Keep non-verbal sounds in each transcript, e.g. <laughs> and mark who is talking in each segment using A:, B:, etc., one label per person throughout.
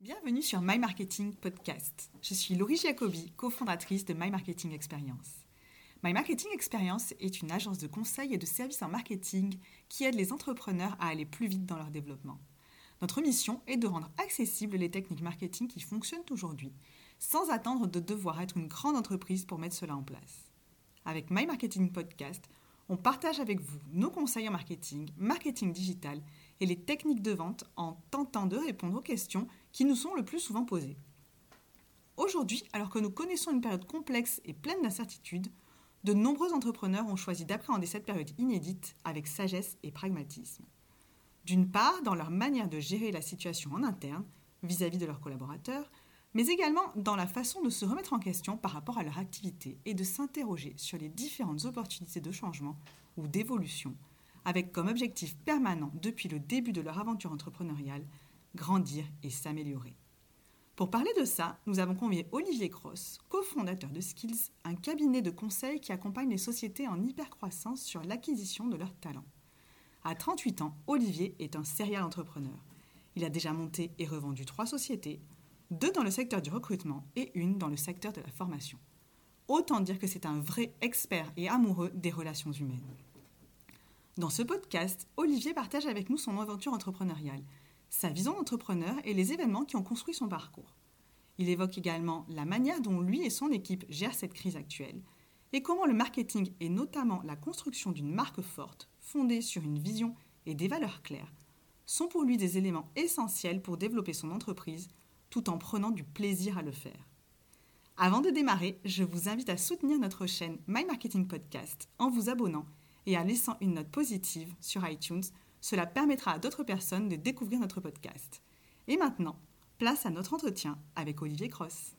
A: Bienvenue sur My Marketing Podcast. Je suis Laurie Jacobi, cofondatrice de My Marketing Experience. My Marketing Experience est une agence de conseil et de services en marketing qui aide les entrepreneurs à aller plus vite dans leur développement. Notre mission est de rendre accessibles les techniques marketing qui fonctionnent aujourd'hui, sans attendre de devoir être une grande entreprise pour mettre cela en place. Avec My Marketing Podcast, on partage avec vous nos conseils en marketing, marketing digital et les techniques de vente en tentant de répondre aux questions qui nous sont le plus souvent posées. Aujourd'hui, alors que nous connaissons une période complexe et pleine d'incertitudes, de nombreux entrepreneurs ont choisi d'appréhender cette période inédite avec sagesse et pragmatisme. D'une part, dans leur manière de gérer la situation en interne, vis-à-vis de leurs collaborateurs, mais également dans la façon de se remettre en question par rapport à leur activité et de s'interroger sur les différentes opportunités de changement ou d'évolution avec comme objectif permanent depuis le début de leur aventure entrepreneuriale, grandir et s'améliorer. Pour parler de ça, nous avons convié Olivier Cross, cofondateur de Skills, un cabinet de conseil qui accompagne les sociétés en hypercroissance sur l'acquisition de leurs talents. À 38 ans, Olivier est un serial entrepreneur. Il a déjà monté et revendu trois sociétés, deux dans le secteur du recrutement et une dans le secteur de la formation. Autant dire que c'est un vrai expert et amoureux des relations humaines. Dans ce podcast, Olivier partage avec nous son aventure entrepreneuriale, sa vision d'entrepreneur et les événements qui ont construit son parcours. Il évoque également la manière dont lui et son équipe gèrent cette crise actuelle et comment le marketing et notamment la construction d'une marque forte, fondée sur une vision et des valeurs claires, sont pour lui des éléments essentiels pour développer son entreprise tout en prenant du plaisir à le faire. Avant de démarrer, je vous invite à soutenir notre chaîne My Marketing Podcast en vous abonnant et en laissant une note positive sur iTunes. Cela permettra à d'autres personnes de découvrir notre podcast. Et maintenant, place à notre entretien avec Olivier Cross.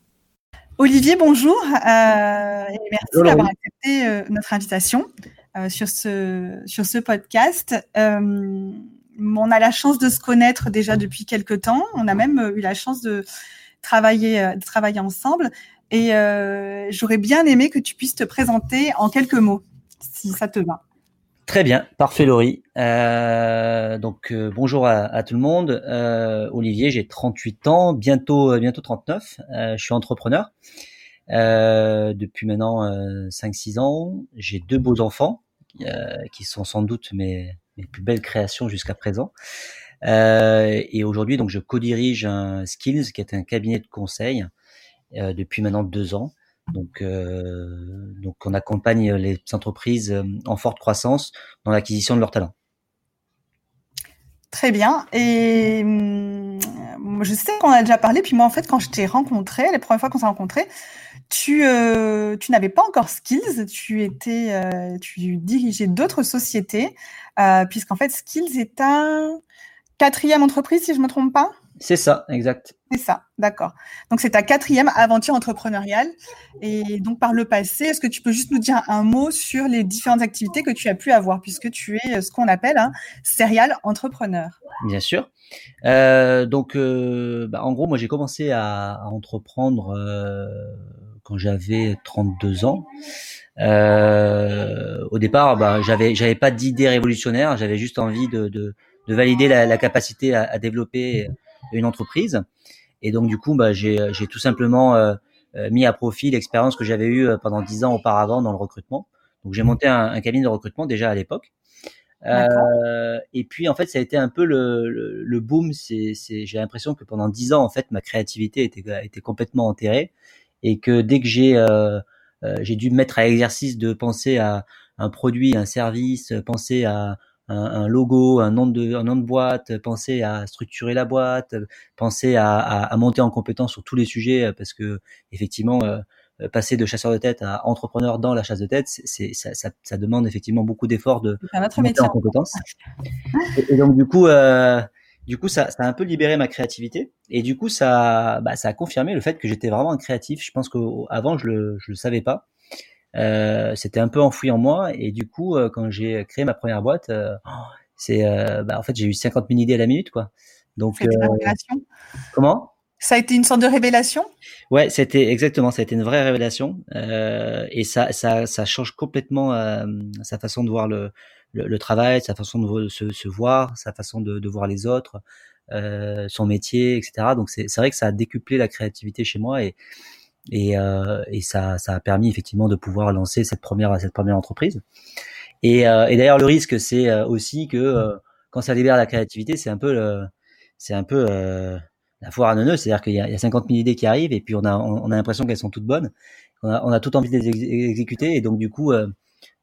A: Olivier, bonjour euh, et merci d'avoir accepté euh, notre invitation euh, sur, ce, sur ce podcast. on a la chance de se connaître déjà depuis quelques temps. On a même eu la chance de travailler, de travailler ensemble. Et j'aurais bien aimé que tu puisses te présenter en quelques mots, si ça te va.
B: Très bien, parfait Laurie. Euh, donc euh, bonjour à, tout le monde. Euh, Olivier, j'ai 38 ans, bientôt bientôt 39. je suis entrepreneur depuis maintenant 5-6 ans. J'ai deux beaux enfants qui sont sans doute mes, mes plus belles créations jusqu'à présent. et aujourd'hui, donc je co-dirige un Skills, qui est un cabinet de conseil depuis maintenant deux ans. Donc, euh, donc on accompagne les entreprises euh, en forte croissance dans l'acquisition de leurs talents.
A: Très bien. Et hum, je sais qu'on a déjà parlé. Puis moi, en fait, quand je t'ai rencontré, les premières fois qu'on s'est rencontré, tu, euh, tu n'avais pas encore Skills. Tu étais, tu dirigeais d'autres sociétés, puisqu'en fait, Skills est un quatrième entreprise, si je me trompe pas.
B: C'est ça, exact.
A: C'est ça, d'accord. Donc c'est ta quatrième aventure entrepreneuriale. Et donc par le passé, est-ce que tu peux juste nous dire un mot sur les différentes activités que tu as pu avoir, puisque tu es euh, ce qu'on appelle un serial entrepreneur?
B: Bien sûr. Euh, donc euh, bah, en gros, moi j'ai commencé à, entreprendre quand j'avais 32 ans. au départ, bah, j'avais j'avais pas d'idée révolutionnaire, j'avais juste envie de, de, de valider la, la capacité à, à développer une entreprise. Et donc du coup, bah, j'ai tout simplement euh, euh, mis à profit l'expérience que j'avais eue euh, pendant dix ans auparavant dans le recrutement. Donc j'ai monté un, un, cabinet de recrutement déjà à l'époque. Euh, et puis en fait, ça a été un peu le, le, le boom. C'est, j'ai l'impression que pendant dix ans, en fait, ma créativité était, était complètement enterrée et que dès que j'ai euh, j'ai dû me mettre à l'exercice de penser à un produit, un service, penser à un, logo, un nom de, un nom de boîte, penser à structurer la boîte, penser à, à, monter en compétence sur tous les sujets, euh, parce que effectivement, euh, passer de chasseur de tête à entrepreneur dans la chasse de tête, c'est, ça, ça, ça, demande effectivement beaucoup d'efforts de monter en compétence. Et, donc du coup, euh, du coup, ça, ça a un peu libéré ma créativité, et du coup, ça, bah, ça a confirmé le fait que j'étais vraiment un créatif. Je pense qu'avant, je le, je le savais pas. Euh, c'était un peu enfoui en moi et du coup euh, quand j'ai créé ma première boîte euh, c'est bah, en fait j'ai eu 50 000 idées à la minute quoi.
A: Donc révélation.
B: comment?
A: Ça a été une sorte de révélation?
B: Ouais c'était exactement ça a été une vraie révélation. Et ça, ça ça change complètement sa façon de voir le, le, travail sa façon de se, se, voir sa façon de, de voir les autres son métier, etc. Donc c'est vrai que ça a décuplé la créativité chez moi et et, et ça, a permis effectivement de pouvoir lancer cette première entreprise. Et, et d'ailleurs le risque c'est aussi que quand ça libère la créativité, c'est un peu la foire à neuneux, c'est-à-dire qu'il y, a 50 000 idées qui arrivent et puis on a, on, a l'impression qu'elles sont toutes bonnes. On a, on envie de les exécuter et donc du coup, euh,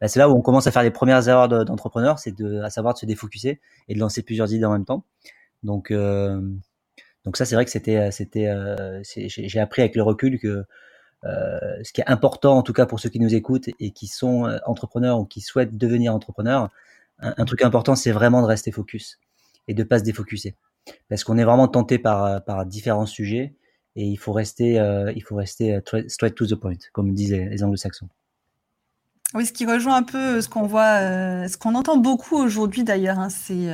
B: bah, c'est là où on commence à faire les premières erreurs d'entrepreneur, c'est de, à savoir de se défocuser et de lancer plusieurs idées en même temps. Donc, euh, donc ça, c'est vrai que c'était, c'était, euh, j'ai appris avec le recul que euh, ce qui est important, en tout cas pour ceux qui nous écoutent et qui sont euh, entrepreneurs ou qui souhaitent devenir entrepreneurs, un, truc important, c'est vraiment de rester focus et de pas se défocuser parce qu'on est vraiment tenté par, euh, différents sujets et il faut rester, euh, il faut rester euh, straight to the point, comme disent les, anglo-saxons.
A: Oui, ce qui rejoint un peu ce qu'on voit, ce qu'on entend beaucoup aujourd'hui d'ailleurs, hein, c'est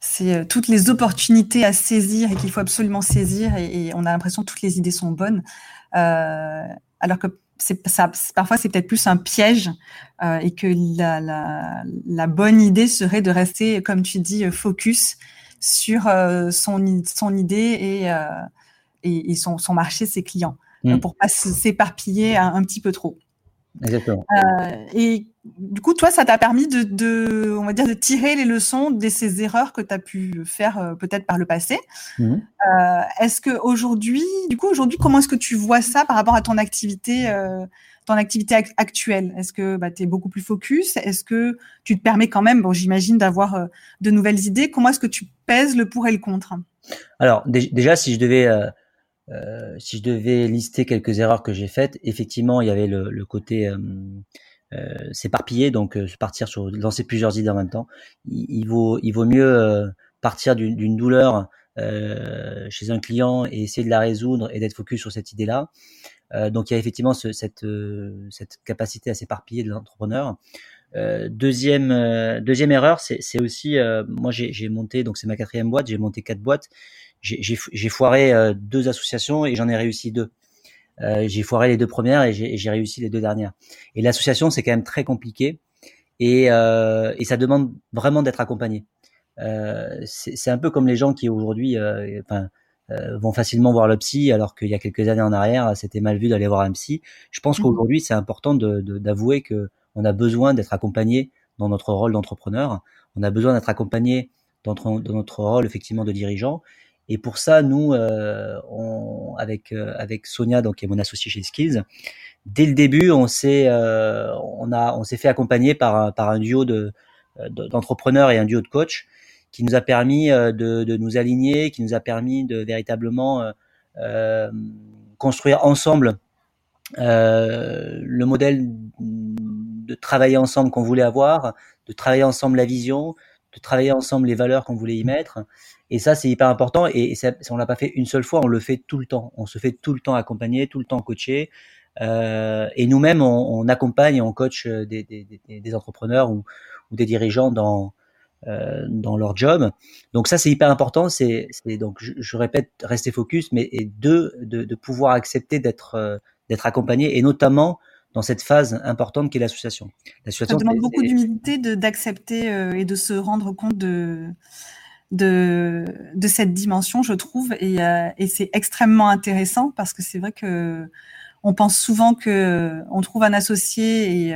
A: c'est toutes les opportunités à saisir et qu'il faut absolument saisir et, on a l'impression que toutes les idées sont bonnes, alors que ça, parfois c'est peut-être plus un piège et que la, la, la, bonne idée serait de rester, comme tu dis, focus sur euh, son, son idée et, euh, et, son, son, marché, ses clients, mm. pour pas s'éparpiller un, petit peu trop.
B: Exactement.
A: Euh, et du coup, toi, ça t'a permis de, de, on va dire, de tirer les leçons de ces erreurs que tu as pu faire peut-être par le passé. Mm. est-ce que aujourd'hui, du coup, aujourd'hui, comment est-ce que tu vois ça par rapport à ton activité ton activité actuelle? Est-ce que bah, tu es beaucoup plus focus? Est-ce que tu te permets quand même, bon, j'imagine, d'avoir euh, de nouvelles idées? Comment est-ce que tu pèses le pour et le contre?
B: Alors déjà, si je devais euh, euh, si je devais lister quelques erreurs que j'ai faites, effectivement, il y avait le, le côté euh, s'éparpiller, donc partir sur lancer plusieurs idées en même temps. Il, il vaut il vaut mieux partir d'une douleur chez un client et essayer de la résoudre et d'être focus sur cette idée-là, euh, donc il y a effectivement ce, cette, euh, cette capacité à s'éparpiller de l'entrepreneur. Euh, deuxième euh, deuxième erreur, c'est aussi moi j'ai monté donc c'est ma quatrième boîte, j'ai monté quatre boîtes, j'ai foiré deux associations et j'en ai réussi deux. j'ai foiré les deux premières et j'ai réussi les deux dernières. Et l'association c'est quand même très compliqué et, et ça demande vraiment d'être accompagné. c'est un peu comme les gens qui aujourd'hui, enfin euh, vont facilement voir le psy, alors qu'il y a quelques années en arrière, c'était mal vu d'aller voir un psy. Je pense mmh. qu'aujourd'hui, c'est important d'avouer de, que on a besoin d'être accompagné dans notre rôle d'entrepreneur. On a besoin d'être accompagné dans, dans, notre rôle effectivement de dirigeant. Et pour ça, nous, euh, avec euh, avec Sonia, donc qui est mon associé chez Skills, dès le début, on s'est euh, on a on s'est fait accompagner par par un duo de d'entrepreneurs et un duo de coachs qui nous a permis de, de, nous aligner, qui nous a permis de véritablement construire ensemble le modèle de travailler ensemble qu'on voulait avoir, de travailler ensemble la vision, de travailler ensemble les valeurs qu'on voulait y mettre. Et ça, c'est hyper important. Et, ça, on l'a pas fait une seule fois, on le fait tout le temps. On se fait tout le temps accompagner, tout le temps coacher. Euh, et nous-mêmes, on, accompagne et on coach des, des, des, entrepreneurs ou, ou, des dirigeants dans euh, dans leur job. Donc ça c'est hyper important. C'est donc je, répète rester focus, mais et deux de, de pouvoir accepter d'être euh, d'être accompagné et notamment dans cette phase importante qui est l'association.
A: Ça demande beaucoup d'humilité d'accepter euh, et de se rendre compte de de, de cette dimension, je trouve, et, euh, et c'est extrêmement intéressant parce que c'est vrai que on pense souvent que on trouve un associé et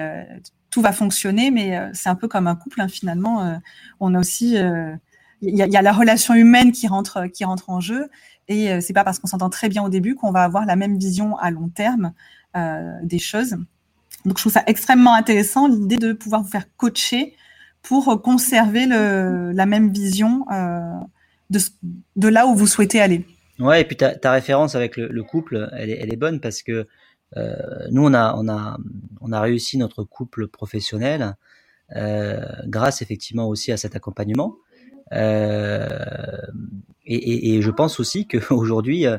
A: tout va fonctionner, mais euh, c'est un peu comme un couple hein, finalement. Euh, on a aussi, il euh, y, a, la relation humaine qui rentre, qui rentre en jeu, et c'est pas parce qu'on s'entend très bien au début qu'on va avoir la même vision à long terme des choses. Donc je trouve ça extrêmement intéressant l'idée de pouvoir vous faire coacher pour conserver le, la même vision de, de là où vous souhaitez aller.
B: Ouais, et puis ta, ta référence avec le, le couple, elle est, elle est, bonne parce que euh, nous, on a, on, a, on a réussi notre couple professionnel euh, grâce effectivement aussi à cet accompagnement. Euh, et, je pense aussi qu'aujourd'hui, <laughs> euh,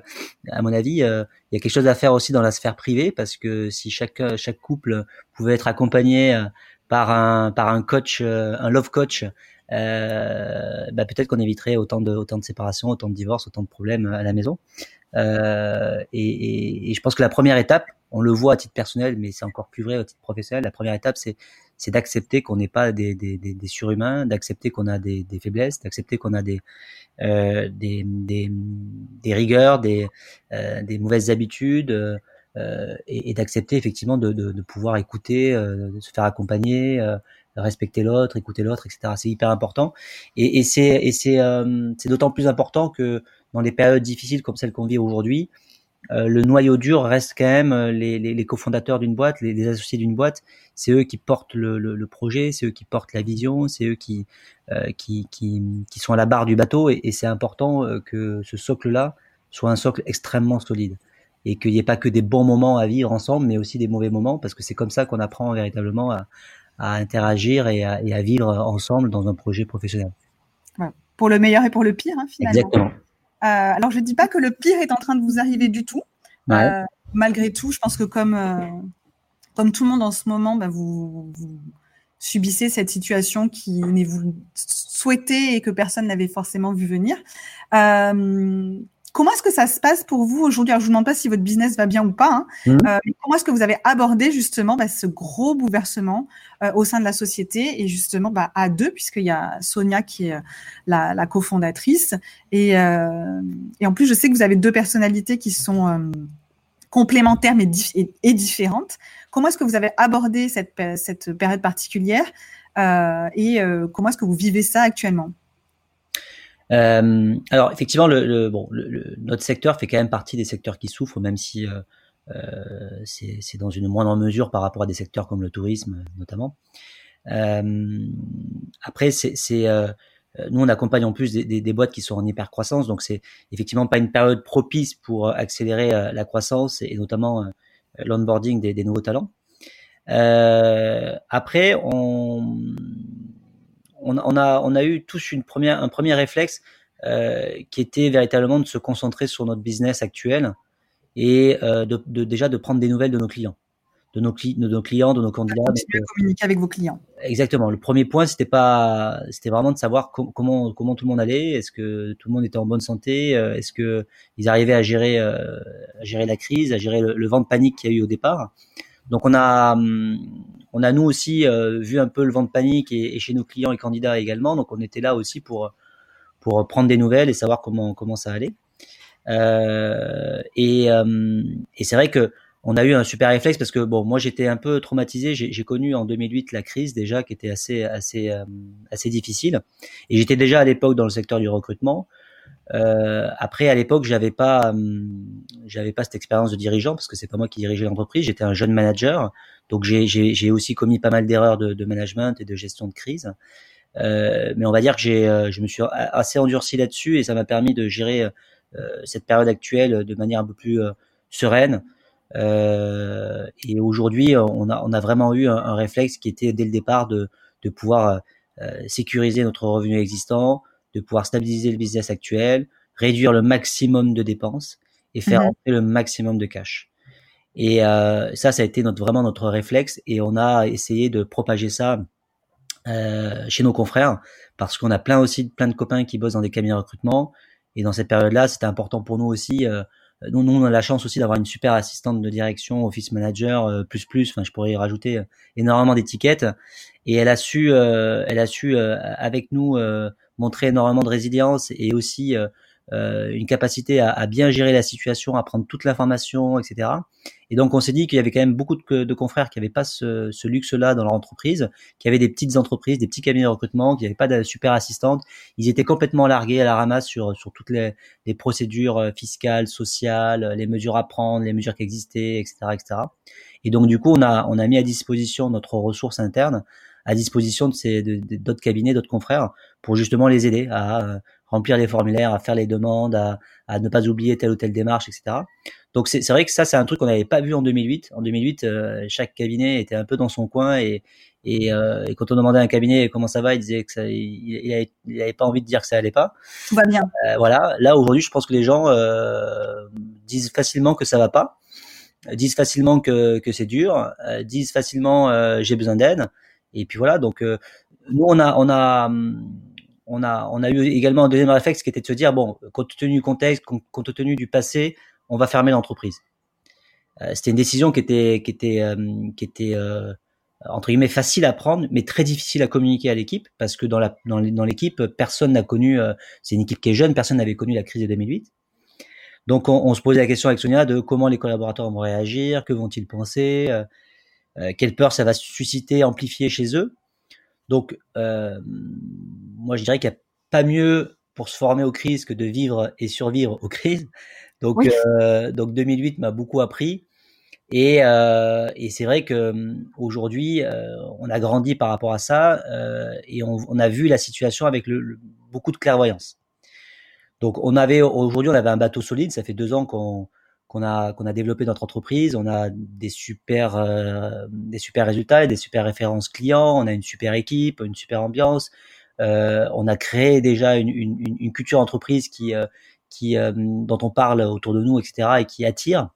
B: à mon avis, euh, il y a quelque chose à faire aussi dans la sphère privée parce que si chaque chaque couple pouvait être accompagné par un par un coach, un love coach, euh, bah peut-être qu'on éviterait autant de autant de séparations, autant de divorces, autant de problèmes à la maison. Euh, et, je pense que la première étape, on le voit à titre personnel, mais c'est encore plus vrai à titre professionnel. La première étape, c'est c'est d'accepter qu'on n'est pas des, des, des, des, surhumains, d'accepter qu'on a des, faiblesses, d'accepter qu'on a des, euh, des, des, rigueurs, des, euh, des mauvaises habitudes, euh, et, et d'accepter effectivement de, de, de, pouvoir écouter, euh, de se faire accompagner, euh, respecter l'autre, écouter l'autre, etc. C'est hyper important. Et, et c'est et c'est c'est d'autant plus important que dans les périodes difficiles comme celles qu'on vit aujourd'hui, euh, le noyau dur reste quand même euh, les, les, les cofondateurs d'une boîte, les, les associés d'une boîte. C'est eux qui portent le, le, le projet, c'est eux qui portent la vision, c'est eux qui, euh, qui, qui, qui, sont à la barre du bateau. Et, et c'est important euh, que ce socle-là soit un socle extrêmement solide et qu'il n'y ait pas que des bons moments à vivre ensemble, mais aussi des mauvais moments, parce que c'est comme ça qu'on apprend véritablement à, à interagir et à, et à, vivre ensemble dans un projet professionnel.
A: Ouais. Pour le meilleur et pour le pire, hein, finalement.
B: Exactement.
A: Euh, alors, je ne dis pas que le pire est en train de vous arriver du tout.
B: Ouais.
A: Euh, malgré tout, je pense que comme, euh, comme tout le monde en ce moment, bah, vous, vous, subissez cette situation qui n'est vous souhaitée et que personne n'avait forcément vu venir. Euh, comment est-ce que ça se passe pour vous aujourd'hui? Alors, je vous demande pas si votre business va bien ou pas. Hein,
B: Mhm.
A: euh, mais comment est-ce que vous avez abordé justement bah, ce gros bouleversement euh, au sein de la société et justement bah, à deux, puisqu'il y a Sonia qui est euh, la, la cofondatrice et, euh, et en plus, je sais que vous avez deux personnalités qui sont euh, complémentaires mais dif- et, et différentes. Comment est-ce que vous avez abordé cette, cette période particulière euh, et euh, comment est-ce que vous vivez ça actuellement?
B: Euh, alors effectivement, le, le bon, le, le- notre secteur fait quand même partie des secteurs qui souffrent, même si euh, euh, c'est dans une moindre mesure par rapport à des secteurs comme le tourisme notamment. Euh, après, c'est euh, nous on accompagne en plus des, des, des boîtes qui sont en hyper croissance, donc c'est effectivement pas une période propice pour accélérer euh, la croissance et, notamment l'onboarding des, des nouveaux talents. Après, on, on, on, a, on a eu tous une première, un premier réflexe euh, qui était véritablement de se concentrer sur notre business actuel et euh, de, de, déjà de prendre des nouvelles de nos clients, de nos, cli de nos clients, de nos candidats.
A: À communiquer avec vos clients.
B: Exactement. Le premier point, c'était pas, c'était vraiment de savoir com comment comment tout le monde allait. Est-ce que tout le monde était en bonne santé? Euh, Est-ce que ils arrivaient à gérer euh, à gérer la crise, à gérer le, le vent de panique qu'il y a eu au départ? Donc on a, on a nous aussi euh, vu un peu le vent de panique et, chez nos clients et candidats également. Donc on était là aussi pour pour prendre des nouvelles et savoir comment comment ça allait. Euh, et euh, et c'est vrai que on a eu un super réflexe parce que bon moi j'étais un peu traumatisé. J'ai connu en 2008 la crise déjà qui était assez assez assez difficile et j'étais déjà à l'époque dans le secteur du recrutement. Euh, après, à l'époque, j'avais pas, hum, j'avais pas cette expérience de dirigeant parce que c'est pas moi qui dirigeais l'entreprise. J'étais un jeune manager, donc j'ai aussi commis pas mal d'erreurs de, de, management et de gestion de crise. Euh, mais on va dire que j'ai, euh, je me suis assez endurci là-dessus et ça m'a permis de gérer euh, cette période actuelle de manière un peu plus euh, sereine. Euh, et aujourd'hui, on a, on a vraiment eu un, réflexe qui était dès le départ de, de pouvoir euh, sécuriser notre revenu existant, de pouvoir stabiliser le business actuel, réduire le maximum de dépenses et faire
A: Mhm.
B: entrer le maximum de cash. Et euh, ça, ça a été notre, vraiment notre réflexe et on a essayé de propager ça euh, chez nos confrères parce qu'on a plein aussi plein de copains qui bossent dans des cabinets de recrutement et dans cette période-là, c'était important pour nous aussi. Euh, nous, nous, on a la chance aussi d'avoir une super assistante de direction, office manager, plus plus. Enfin, je pourrais y rajouter énormément d'étiquettes. Et elle a su, euh, elle a su euh, avec nous euh, montrer énormément de résilience et aussi une capacité à, à, bien gérer la situation, à prendre toute l'information, etc. Et donc on s'est dit qu'il y avait quand même beaucoup de, de confrères qui n'avaient pas ce, ce luxe-là dans leur entreprise, qui avaient des petites entreprises, des petits cabinets de recrutement, qui n'avaient pas de super assistante. Ils étaient complètement largués à la ramasse sur, sur toutes les, les procédures fiscales, sociales, les mesures à prendre, les mesures qui existaient, etc., etc. Et donc du coup on a, on a mis à disposition notre ressource interne à disposition de ces d'autres cabinets, d'autres confrères, pour justement les aider à euh, remplir les formulaires, à faire les demandes, à, à ne pas oublier telle ou telle démarche, etc. Donc c'est vrai que ça c'est un truc qu'on n'avait pas vu en 2008. En 2008, euh, chaque cabinet était un peu dans son coin et et, euh, et, quand on demandait à un cabinet comment ça va, il disait que ça, il, il, avait, il avait pas envie de dire que ça allait pas.
A: Tout va bien.
B: Euh, voilà. Là aujourd'hui, je pense que les gens euh, disent facilement que ça va pas, disent facilement que que c'est dur, disent facilement euh, j'ai besoin d'aide. Et puis voilà, donc euh, nous on a on a on a on a eu également un deuxième réflexe qui était de se dire bon, compte tenu du contexte, compte tenu du passé, on va fermer l'entreprise. Euh, C'était une décision qui était qui était euh, qui était entre guillemets facile à prendre, mais très difficile à communiquer à l'équipe parce que dans la dans l'équipe, personne n'a connu. c'est une équipe qui est jeune, personne n'avait connu la crise de 2008. Donc on, on, se posait la question avec Sonia de comment les collaborateurs vont réagir, que vont-ils penser, euh, quelle peur ça va susciter, amplifier chez eux. Donc euh, moi je dirais qu'il n'y a pas mieux pour se former aux crises que de vivre et survivre aux crises. Donc, euh, donc 2008 m'a beaucoup appris. Et, et c'est vrai que aujourd'hui, on a grandi par rapport à ça et on, on, a vu la situation avec le, beaucoup de clairvoyance. Donc, on avait aujourd'hui, on avait un bateau solide. Ça fait deux ans qu'on qu'on a qu'on a développé notre entreprise. On a des super euh, des super résultats, et des super références clients. On a une super équipe, une super ambiance. Euh, on a créé déjà une, une, une culture entreprise qui euh, qui euh, dont on parle autour de nous, etc. et qui attire.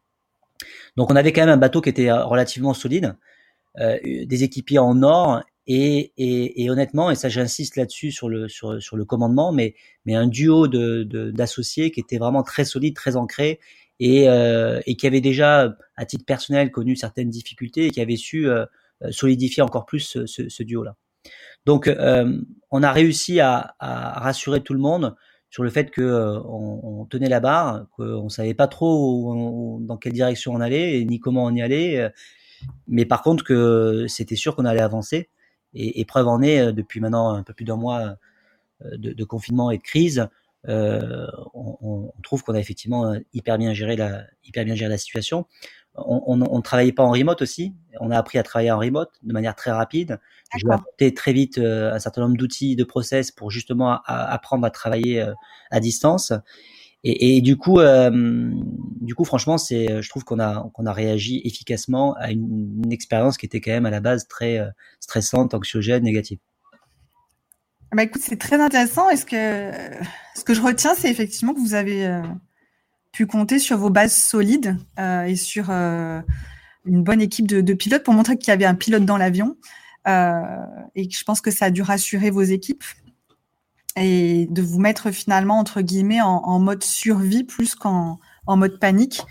B: Donc on avait quand même un bateau qui était relativement solide, des équipiers en or et, et, et, honnêtement, et ça j'insiste là-dessus sur le sur, sur le commandement, mais mais un duo de d'associés qui était vraiment très solide, très ancré et, euh, et qui avait déjà à titre personnel connu certaines difficultés et qui avait su euh, solidifier encore plus ce, ce, ce duo-là. Donc euh, on a réussi à, à, rassurer tout le monde sur le fait que euh, on, on, tenait la barre, qu'on savait pas trop où, dans quelle direction on allait ni comment on y allait, mais par contre que c'était sûr qu'on allait avancer et, et, preuve en est, euh, depuis maintenant un peu plus d'un mois euh, de, de, confinement et de crise, euh, on, on, trouve qu'on a effectivement hyper bien géré la, hyper bien géré la situation. On ne travaillait pas en remote aussi. On a appris à travailler en remote de manière très rapide. J'ai apporté très vite euh, un certain nombre d'outils, de process pour justement à, apprendre à travailler à distance. Et, et, du coup, euh, du coup, franchement, c'est, je trouve qu'on a qu'on a réagi efficacement à une, une, expérience qui était quand même à la base très euh, stressante, anxiogène, négative.
A: Bah écoute, c'est très intéressant. Est-ce que ce que je retiens, c'est effectivement que vous avez euh, pu compter sur vos bases solides euh, et sur euh, une bonne équipe de, pilotes pour montrer qu'il y avait un pilote dans l'avion. et je pense que ça a dû rassurer vos équipes et de vous mettre finalement, entre guillemets, en, mode survie plus qu'en en mode panique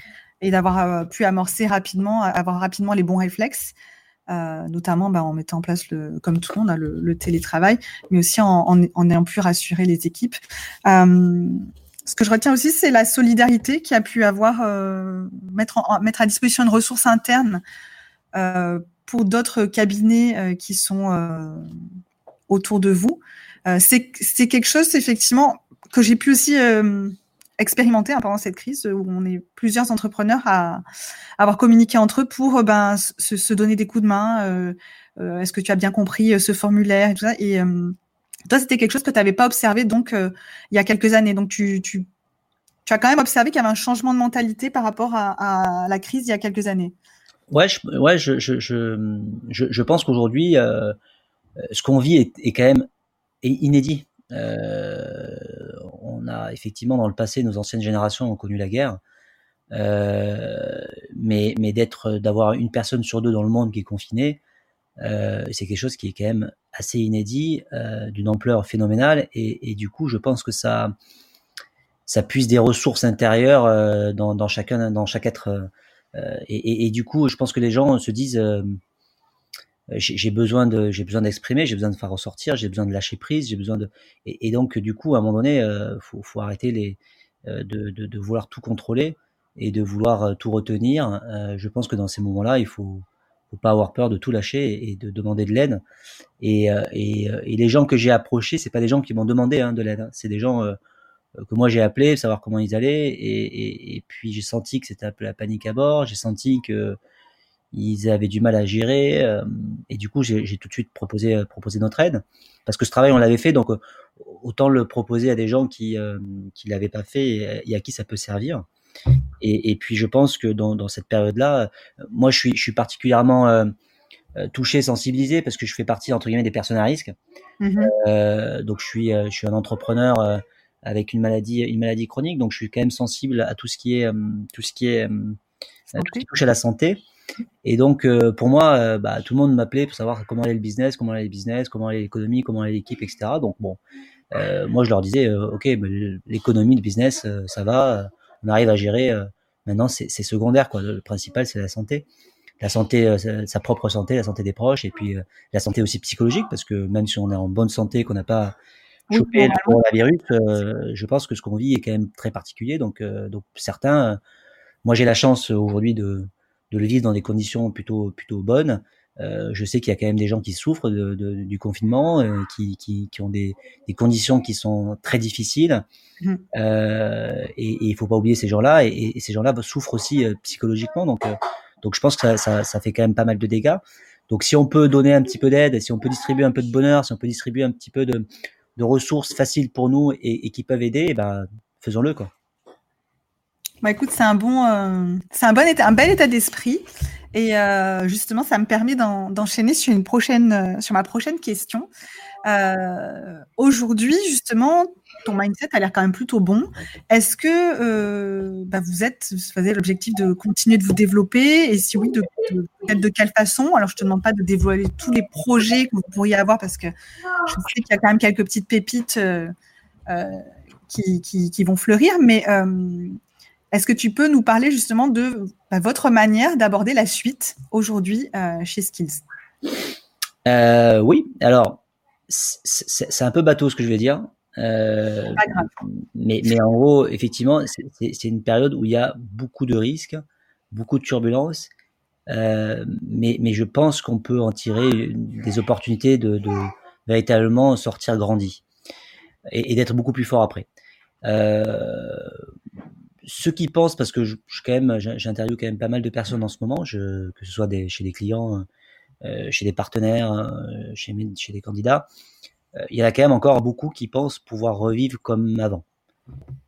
A: et d'avoir pu amorcer rapidement, avoir rapidement les bons réflexes, euh, notamment bah, en mettant en place, le, comme tout le monde, hein, le, télétravail, mais aussi en, ayant pu rassurer les équipes. Euh, ce que je retiens aussi, c'est la solidarité qui a pu avoir, euh, mettre, mettre à disposition une ressource interne pour d'autres cabinets qui sont autour de vous. C'est quelque chose, effectivement, que j'ai pu aussi euh, expérimenter hein, pendant cette crise, où on est plusieurs entrepreneurs à, avoir communiqué entre eux pour euh, ben, se, donner des coups de main. Est-ce que tu as bien compris ce formulaire et toi, c'était quelque chose que tu n'avais pas observé donc il y a quelques années. Donc, tu, as quand même observé qu'il y avait un changement de mentalité par rapport à, la crise il y a quelques années.
B: Ouais, je, ouais, je, je, je, je pense qu'aujourd'hui, euh, ce qu'on vit est, quand même inédit. On a effectivement dans le passé, nos anciennes générations ont connu la guerre, euh, mais, mais d'être, d'avoir une personne sur deux dans le monde qui est confinée, euh, c'est quelque chose qui est quand même assez inédit, euh, d'une ampleur phénoménale, et, du coup, je pense que ça, ça puise des ressources intérieures dans, chacun, dans chaque être. Et, du coup, je pense que les gens se disent j'ai besoin de j'ai besoin d'exprimer j'ai besoin de faire ressortir j'ai besoin de lâcher prise j'ai besoin de et, donc du coup à un moment donné euh, faut, faut arrêter les euh, de, de, de, vouloir tout contrôler et de vouloir euh, tout retenir. Euh, je pense que dans ces moments là il faut faut pas avoir peur de tout lâcher et de demander de l'aide. Et, euh, et, et, les gens que j'ai approchés c'est pas des gens qui m'ont demandé hein, de l'aide hein. c'est des gens que moi j'ai appelé savoir comment ils allaient et puis j'ai senti que c'était un peu la panique à bord. J'ai senti que ils avaient du mal à gérer euh, et du coup j'ai tout de suite proposé euh, proposé notre aide. Parce que ce travail on l'avait fait donc euh, autant le proposer à des gens qui qui l'avaient pas fait et, à qui ça peut servir. Et, et puis je pense que dans, dans cette période là moi je suis je suis particulièrement euh, touché sensibilisé parce que je fais partie entre guillemets des personnes à risque. Mmh. euh, donc je suis je suis un entrepreneur euh, avec une maladie une maladie chronique donc je suis quand même sensible à tout ce qui est tout ce qui est tout ce qui touche à la santé et donc, euh, pour moi, euh, bah, tout le monde m'appelait pour savoir comment allait le business, comment allait le business, comment allait l'économie, comment allait l'équipe, etc. Donc, bon, euh, moi, je leur disais, OK, bah, l'économie, le business, ça va, on arrive à gérer. maintenant, c'est secondaire, quoi. Le principal, c'est la santé. la santé, sa propre santé, la santé des proches, et puis la santé aussi psychologique, parce que même si on est en bonne santé, qu'on n'a pas chopé le coronavirus, je pense que ce qu'on vit est quand même très particulier. Donc, donc certains, moi j'ai la chance aujourd'hui de, de le vivre dans des conditions plutôt plutôt bonnes. Euh, je sais qu'il y a quand même des gens qui souffrent de, de, du confinement, euh, qui, qui, qui, ont des, des, conditions qui sont très difficiles. Mmh. Euh, et, il faut pas oublier ces gens-là. Et, et, ces gens-là souffrent aussi euh, psychologiquement. Donc, euh, donc je pense que ça, ça, ça, fait quand même pas mal de dégâts. Donc si on peut donner un petit peu d'aide, si on peut distribuer un peu de bonheur, si on peut distribuer un petit peu de, de ressources faciles pour nous et, et qui peuvent aider, ben, faisons-le quoi.
A: Bah écoute, c'est un bon, euh, c'est un bon état, un bel état d'esprit. Et euh, justement, ça me permet d'enchaîner sur une prochaine, euh, sur ma prochaine question. Aujourd'hui, justement, ton mindset a l'air quand même plutôt bon. Est-ce que bah vous êtes, vous avez l'objectif de continuer de vous développer? Et si oui, de, de, de quelle façon? Alors, je te demande pas de dévoiler tous les projets que vous pourriez avoir parce que je sais qu'il y a quand même quelques petites pépites qui, qui, qui, vont fleurir, mais est-ce que tu peux nous parler justement de bah, votre manière d'aborder la suite aujourd'hui euh, chez Skills?
B: Euh, Oui, alors c'est un peu bateau ce que je vais dire. Euh, Pas grave. Mais, mais en gros, effectivement, c'est une période où il y a beaucoup de risques, beaucoup de turbulences, mais, mais je pense qu'on peut en tirer des opportunités de, de véritablement sortir grandi et, et d'être beaucoup plus fort après. Euh, ceux qui pensent, parce que je, je quand même, j'interviewe quand même pas mal de personnes en ce moment, je, que ce soit des, chez des clients, euh, chez des partenaires, euh, chez, chez des candidats, euh, il y en a quand même encore beaucoup qui pensent pouvoir revivre comme avant.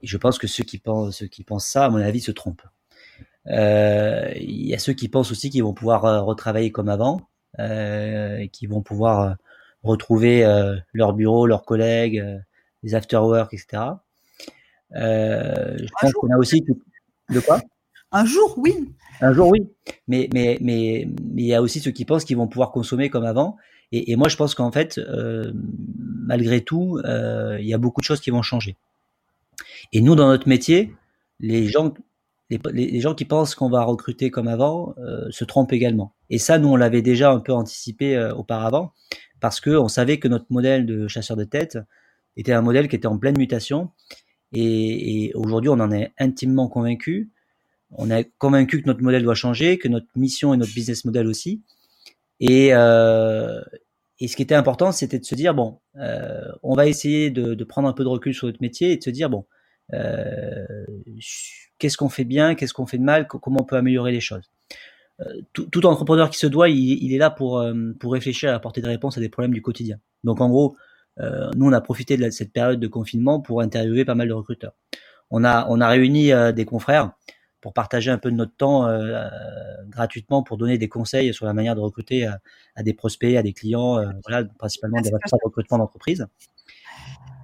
B: Et je pense que ceux qui pensent, ceux qui pensent ça, à mon avis, se trompent. Euh, il y a ceux qui pensent aussi qu'ils vont pouvoir euh, retravailler comme avant, euh, qui vont pouvoir retrouver leur bureau, leurs collègues, les after work, etc. Euh, je pense qu'on a aussi de quoi?
A: Un jour, oui.
B: Un jour, oui. Mais mais mais mais il y a aussi ceux qui pensent qu'ils vont pouvoir consommer comme avant. Et, et moi, je pense qu'en fait, euh, malgré tout, euh, il y a beaucoup de choses qui vont changer. Et nous, dans notre métier, les gens les, les gens qui pensent qu'on va recruter comme avant euh, se trompent également. Et ça, nous, on l'avait déjà un peu anticipé euh, auparavant, parce que on savait que notre modèle de chasseur de tête était un modèle qui était en pleine mutation et, aujourd'hui, on en est intimement convaincu. On est convaincu que notre modèle doit changer, que notre mission et notre business model aussi. Et, euh, ce qui était important, c'était de se dire bon, euh, on va essayer de, prendre un peu de recul sur notre métier et de se dire bon, euh, qu'est-ce qu'on fait bien, qu'est-ce qu'on fait de mal, comment on peut améliorer les choses. Tout, entrepreneur qui se doit, il, est là pour, pour réfléchir à apporter des réponses à des problèmes du quotidien. Donc en gros, nous, on a profité de cette période de confinement pour interviewer pas mal de recruteurs. On a, on a réuni euh, des confrères pour partager un peu de notre temps euh, gratuitement pour donner des conseils sur la manière de recruter à, des prospects, à des clients, voilà, principalement des responsables de recrutement d'entreprise.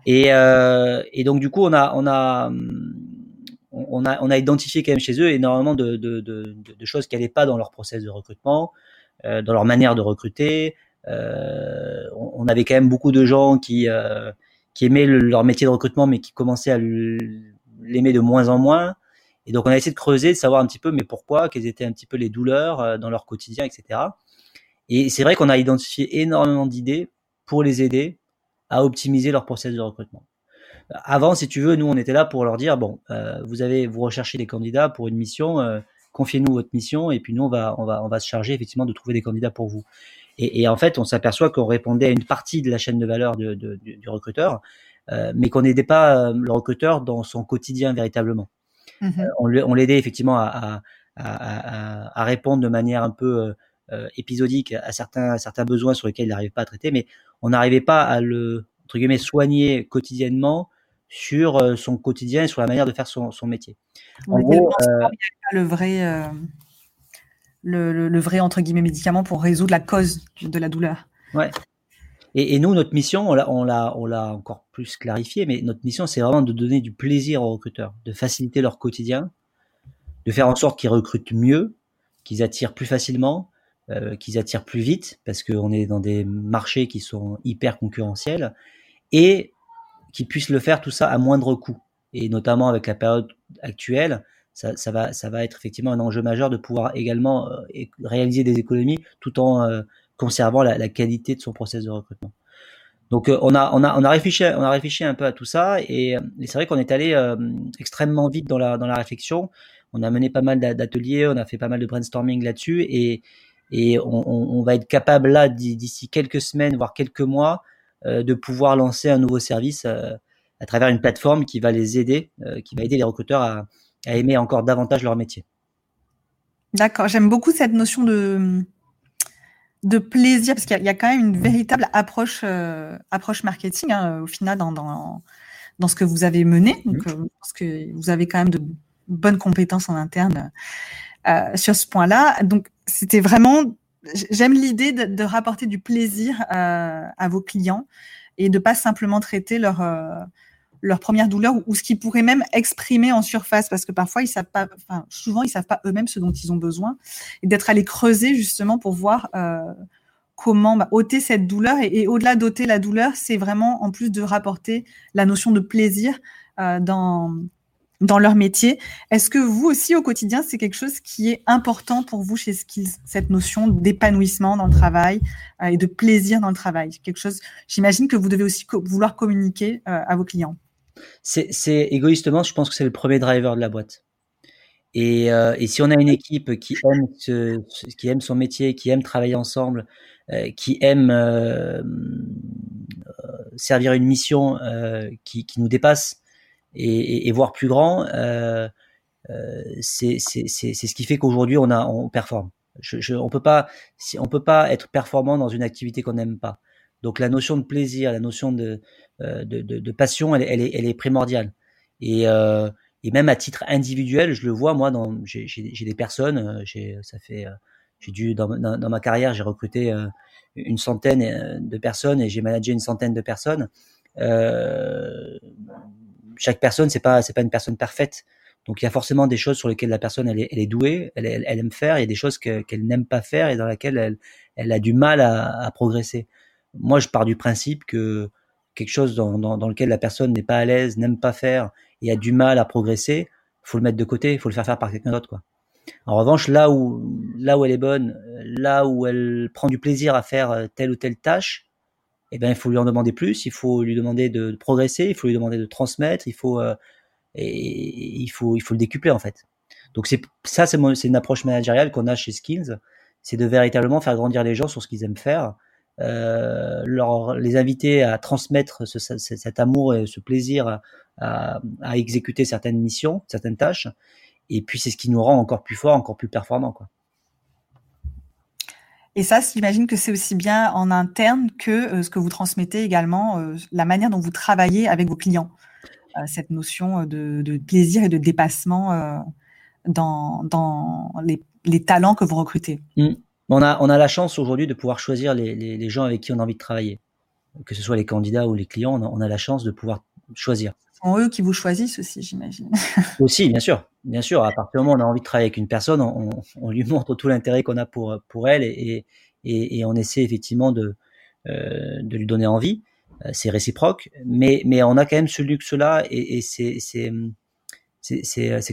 B: Et, et, donc du coup, on a, on a, on a, on a identifié quand même chez eux énormément de, de, de, de choses qui n'allaient pas dans leur process de recrutement, dans leur manière de recruter, euh, on, avait quand même beaucoup de gens qui euh, qui aimaient leur métier de recrutement, mais qui commençaient à l'aimer de moins en moins. Et donc on a essayé de creuser, de savoir un petit peu, mais pourquoi, quelles étaient un petit peu les douleurs euh, dans leur quotidien, etc. Et c'est vrai qu'on a identifié énormément d'idées pour les aider à optimiser leur process de recrutement. Avant, si tu veux, nous on était là pour leur dire bon, euh, vous avez, vous recherchez des candidats pour une mission, euh, confiez-nous votre mission et puis nous on va, on va, on va se charger effectivement de trouver des candidats pour vous. Et, et en fait, on s'aperçoit qu'on répondait à une partie de la chaîne de valeur de, de, du, du, recruteur, euh, mais qu'on n'aidait pas euh, le recruteur dans son quotidien véritablement. Mmh euh, on l'aidait effectivement à, à, à, à, répondre de manière un peu euh, épisodique à certains, à certains besoins sur lesquels il n'arrivait pas à traiter, mais on n'arrivait pas à le entre guillemets soigner quotidiennement sur son quotidien et sur la manière de faire son, son métier.
A: En gros, euh, le vrai le, vrai entre guillemets médicament pour résoudre la cause de la douleur.
B: Ouais. Et, nous, notre mission, on l'a, on l'a, on l'a encore plus clarifié, mais notre mission, c'est vraiment de donner du plaisir aux recruteurs, de faciliter leur quotidien, de faire en sorte qu'ils recrutent mieux, qu'ils attirent plus facilement, euh, qu'ils attirent plus vite, parce qu'on est dans des marchés qui sont hyper concurrentiels, et qu'ils puissent le faire tout ça à moindre coût. Et notamment avec la période actuelle, ça, ça, va, ça va être effectivement un enjeu majeur de pouvoir également réaliser des économies tout en conservant la, qualité de son process de recrutement. Donc on a on a on a réfléchi on a réfléchi un peu à tout ça et, c'est vrai qu'on est allé extrêmement vite dans la dans la réflexion. On a mené pas mal d'ateliers, on a fait pas mal de brainstorming là-dessus et et on, va être capable là d'ici quelques semaines voire quelques mois euh, de pouvoir lancer un nouveau service euh, à travers une plateforme qui va les aider, euh, qui va aider les recruteurs à, à aimer encore davantage leur métier.
A: D'accord, j'aime beaucoup cette notion de de plaisir parce qu'il y, y, a quand même une véritable approche approche marketing hein, au final dans, dans, dans ce que vous avez mené. Donc, je pense que vous avez quand même de bonnes compétences en interne euh, sur ce point-là. Donc, c'était vraiment, j'aime l'idée de, de, rapporter du plaisir euh, à vos clients et de pas simplement traiter leur euh, leur première douleur ou, ce qu'ils pourraient même exprimer en surface parce que parfois ils savent pas, enfin souvent ils savent pas eux-mêmes ce dont ils ont besoin et d'être allé creuser justement pour voir euh, comment bah, ôter cette douleur et, au-delà d'ôter la douleur, c'est vraiment en plus de rapporter la notion de plaisir euh, dans dans leur métier. Est-ce que vous aussi, au quotidien, c'est quelque chose qui est important pour vous chez Skills, cette notion d'épanouissement dans le travail euh, et de plaisir dans le travail? Quelque chose, j'imagine que vous devez aussi vouloir communiquer à vos clients.
B: C'est égoïstement, je pense que c'est le premier driver de la boîte. Et, euh, et, si on a une équipe qui aime, qui aime son métier, qui aime travailler ensemble, euh, qui aime euh, servir une mission qui, qui, nous dépasse, et, et, voir plus grand, c'est ce qui fait qu'aujourd'hui on a on performe. On peut pas on peut pas être performant dans une activité qu'on n'aime pas. Donc la notion de plaisir, la notion de de, de, de, passion, elle, elle, est, elle est primordiale. Et, euh, et même à titre individuel, je le vois moi. Dans j'ai des personnes, euh, j'ai ça fait j'ai dû dans, ma carrière, j'ai recruté une centaine de personnes et j'ai managé une centaine de personnes. Euh, chaque personne, c'est pas c'est pas une personne parfaite. Donc il y a forcément des choses sur lesquelles la personne elle est, elle est douée, elle, elle, aime faire. Il y a des choses qu'elle n'aime pas faire et dans lesquelles elle, elle a du mal à, à, progresser. Moi, je pars du principe que quelque chose dans, dans, lequel la personne n'est pas à l'aise, n'aime pas faire et a du mal à progresser, faut le mettre de côté, il faut le faire faire par quelqu'un d'autre, quoi. En revanche, là où là où elle est bonne, là où elle prend du plaisir à faire telle ou telle tâche, eh ben, il faut lui en demander plus, il faut lui demander de, progresser, il faut lui demander de transmettre, il faut, euh, et, il faut, il faut le décupler en fait. Donc c'est ça, c'est une approche managériale qu'on a chez Skills, c'est de véritablement faire grandir les gens sur ce qu'ils aiment faire, euh, leur, les inviter à transmettre ce, cet amour et ce plaisir à, à, exécuter certaines missions, certaines tâches, et puis c'est ce qui nous rend encore plus forts, encore plus performants, quoi.
A: Et ça, j'imagine que c'est aussi bien en interne que euh, ce que vous transmettez également, euh, la manière dont vous travaillez avec vos clients, euh, cette notion de, de, plaisir et de dépassement dans, dans les, les, talents que vous recrutez.
B: Mmh. On, a, on a la chance aujourd'hui de pouvoir choisir les, les, les, gens avec qui on a envie de travailler. Que ce soit les candidats ou les clients, on a, on a la chance de pouvoir choisir.
A: Ce sont eux qui vous choisissent aussi, j'imagine. <laughs>
B: aussi, bien sûr. Bien sûr, à partir du moment où on a envie de travailler avec une personne, on, on lui montre tout l'intérêt qu'on a pour, pour elle et, et, et, on essaie effectivement de, euh, de lui donner envie. Euh, c'est réciproque, mais, mais on a quand même ce luxe-là et, et c'est,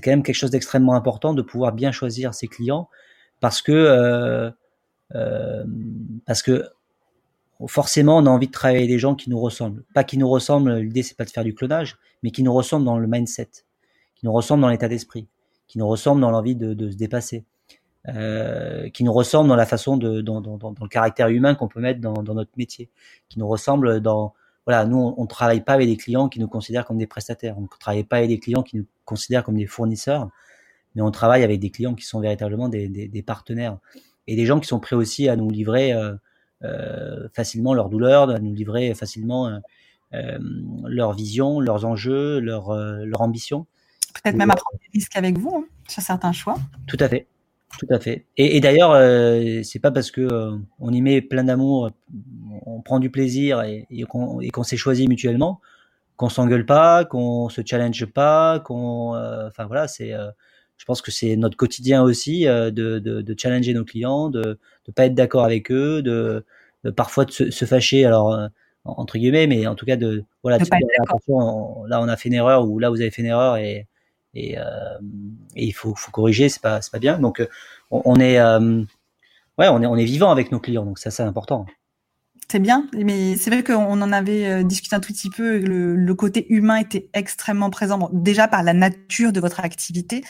B: quand même quelque chose d'extrêmement important de pouvoir bien choisir ses clients parce que, euh, parce que forcément, on a envie de travailler avec des gens qui nous ressemblent. Pas qui nous ressemblent, l'idée c'est pas de faire du clonage, mais qui nous ressemblent dans le mindset, qui nous ressemblent dans l'état d'esprit, qui nous ressemblent dans l'envie de, se dépasser, euh, qui nous ressemblent dans la façon de, dans, le caractère humain qu'on peut mettre dans, notre métier, qui nous ressemblent dans, voilà, nous on, on travaille pas avec des clients qui nous considèrent comme des prestataires, on ne travaille pas avec des clients qui nous considèrent comme des fournisseurs, mais on travaille avec des clients qui sont véritablement des partenaires et des gens qui sont prêts aussi à nous livrer euh, euh, facilement leurs douleurs, à nous livrer facilement euh, leur vision, leurs enjeux, leur, leur ambition.
A: Peut-être même à prendre des risques avec vous hein, sur certains choix.
B: Tout à fait. Tout à fait. Et, et d'ailleurs, euh, c'est pas parce que euh, on y met plein d'amour, on prend du plaisir et, et qu'on s'est choisi mutuellement, qu'on s'engueule pas, qu'on se challenge pas, qu'on, enfin voilà, c'est, je pense que c'est notre quotidien aussi de, de, de, challenger nos clients, de ne pas être d'accord avec eux, de, de parfois de se, se, fâcher, alors entre guillemets, mais en tout cas de voilà, de là on a fait une erreur ou là vous avez fait une erreur et et, et il faut, faut corriger, c'est pas, c'est pas bien. Donc on, on est, ouais, on est, on est vivant avec nos clients, donc ça c'est important.
A: C'est bien, mais c'est vrai qu'on en avait euh, discuté un tout petit peu. Le, côté humain était extrêmement présent, déjà par la nature de votre activité,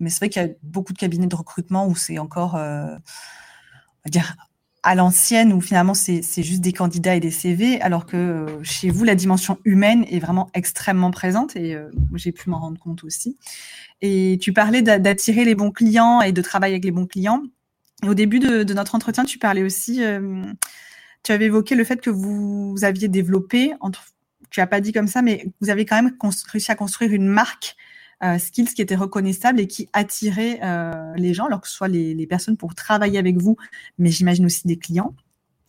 A: mais c'est vrai qu'il y a beaucoup de cabinets de recrutement où c'est encore, euh, on va dire, à l'ancienne, où finalement c'est juste des candidats et des CV, alors que euh, chez vous, la dimension humaine est vraiment extrêmement présente et j'ai pu m'en rendre compte aussi. Et tu parlais d'attirer les bons clients et de travailler avec les bons clients. Au début de, notre entretien, tu parlais aussi tu avais évoqué le fait que vous aviez développé, entre, tu n'as pas dit comme ça, mais vous avez quand même réussi à construire une marque euh, skills qui était reconnaissable et qui attirait euh, les gens, alors que ce soit les, personnes pour travailler avec vous, mais j'imagine aussi des clients.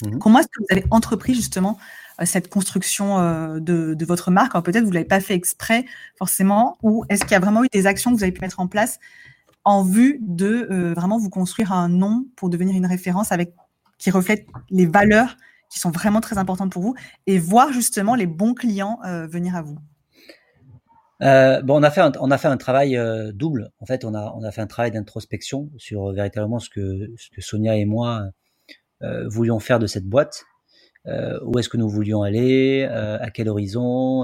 A: Mhm. Comment est-ce que vous avez entrepris justement euh, cette construction de, de, votre marque? Alors peut-être vous ne l'avez pas fait exprès forcément, ou est-ce qu'il y a vraiment eu des actions que vous avez pu mettre en place en vue de vraiment vous construire un nom pour devenir une référence avec qui reflètent les valeurs qui sont vraiment très importantes pour vous et voir justement les bons clients euh, venir à vous
B: euh, bon, on a fait un, on a fait un travail euh, double. En fait, on a on a fait un travail d'introspection sur véritablement ce que ce Sonia et moi voulions faire de cette boîte. où est-ce que nous voulions aller À quel horizon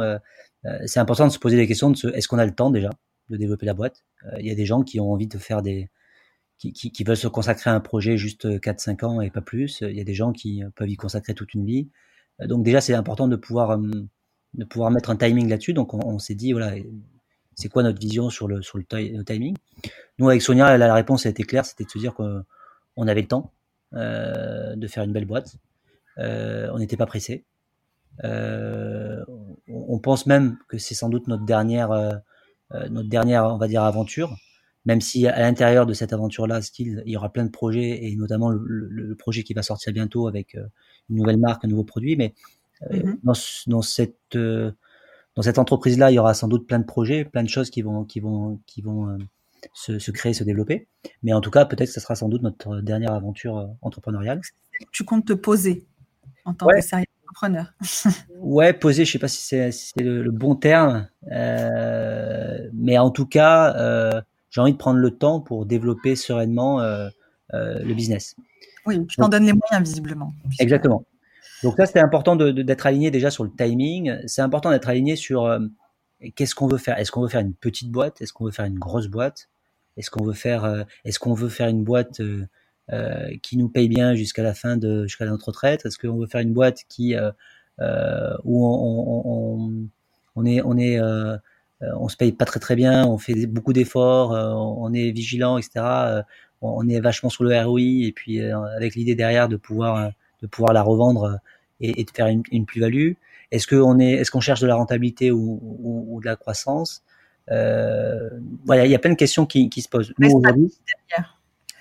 B: C'est important de se poser des questions de est-ce qu'on a le temps déjà de développer la boîte? Il y a des gens qui ont envie de faire des qui, qui, qui, veulent se consacrer à un projet juste 4-5 ans et pas plus. Il y a des gens qui peuvent y consacrer toute une vie. Donc déjà, c'est important de pouvoir, euh, de pouvoir mettre un timing là-dessus. Donc on, s'est dit, voilà, c'est quoi notre vision sur le, sur le, timing? Nous, avec Sonia, la, réponse a été claire, c'était de se dire qu'on avait le temps euh, de faire une belle boîte. Euh, on n'était pas pressé. Euh, on, pense même que c'est sans doute notre dernière, euh, notre dernière, on va dire, aventure même si à l'intérieur de cette aventure-là, il y aura plein de projets, et notamment le, projet qui va sortir bientôt avec euh, une nouvelle marque, un nouveau produit, mais euh, mm-hmm. dans, dans, cette euh, dans cette entreprise-là, il y aura sans doute plein de projets, plein de choses qui vont qui vont qui vont se, se, créer, se développer. Mais en tout cas, peut-être que ce sera sans doute notre dernière aventure entrepreneuriale.
A: Tu comptes te poser en tant que sérieux entrepreneur <laughs>
B: Ouais, poser, je sais pas si c'est le, le, bon terme, euh, mais en tout cas. Euh, j'ai envie de prendre le temps pour développer sereinement euh, euh, le business.
A: Oui, tu t'en donnes les moyens visiblement.
B: Exactement. Donc là, c'était important d'être aligné déjà sur le timing. C'est important d'être aligné sur euh, qu'est-ce qu'on veut faire? Est-ce qu'on veut faire une petite boîte? Est-ce qu'on veut faire une grosse boîte? Est-ce qu'on veut faire Est-ce qu'on veut faire une boîte qui nous paye bien jusqu'à la fin de jusqu'à notre retraite? Est-ce qu'on veut faire une boîte qui où on, on, on, est on est on se paye pas très très bien, on fait beaucoup d'efforts, euh, on est vigilant, etc. Euh, on est vachement sur le ROI et puis avec l'idée derrière de pouvoir de pouvoir la revendre et, de faire une, plus-value. Est-ce qu'on est, est-ce qu'on cherche de la rentabilité ou, de la croissance? Voilà, il y a plein de questions qui, se posent. Nous aujourd'hui,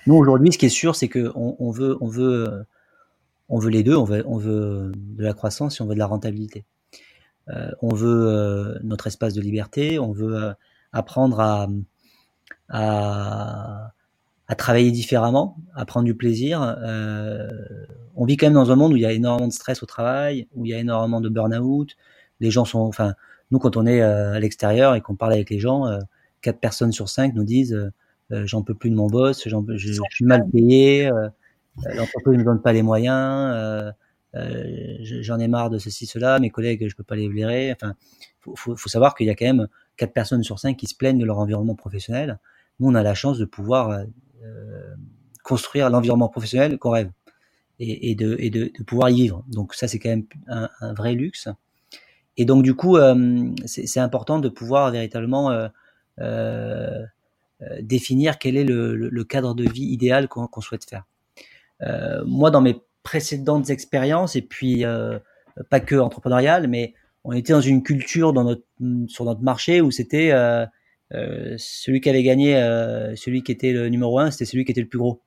B: nous aujourd'hui, ce qui est sûr, c'est que on, veut, on veut, on veut les deux. On veut, on veut de la croissance et on veut de la rentabilité. Euh, on veut euh, notre espace de liberté, on veut euh, apprendre à, à, à, travailler différemment, à prendre du plaisir. on vit quand même dans un monde où il y a énormément de stress au travail, où il y a énormément de burn-out. Les gens sont, enfin, nous quand on est à l'extérieur et qu'on parle avec les gens, quatre personnes sur cinq nous disent j'en peux plus de mon boss, je, je, suis mal payé, l'entreprise ne me donne pas les moyens, euh, j'en ai marre de ceci, cela, mes collègues, je peux pas les blairer. Enfin, faut, faut, savoir qu'il y a quand même quatre personnes sur cinq qui se plaignent de leur environnement professionnel. Nous, on a la chance de pouvoir euh, construire l'environnement professionnel qu'on rêve et, de, pouvoir y vivre. Donc ça, c'est quand même un, vrai luxe. Et donc du coup, euh, c'est important de pouvoir véritablement euh, euh, définir quel est le, cadre de vie idéal qu'on souhaite faire. moi, dans mes précédentes expériences et puis euh, pas que entrepreneuriales, mais on était dans une culture dans notre sur notre marché où c'était euh, euh, celui qui avait gagné, celui qui était le numéro un, c'était celui qui était le plus gros.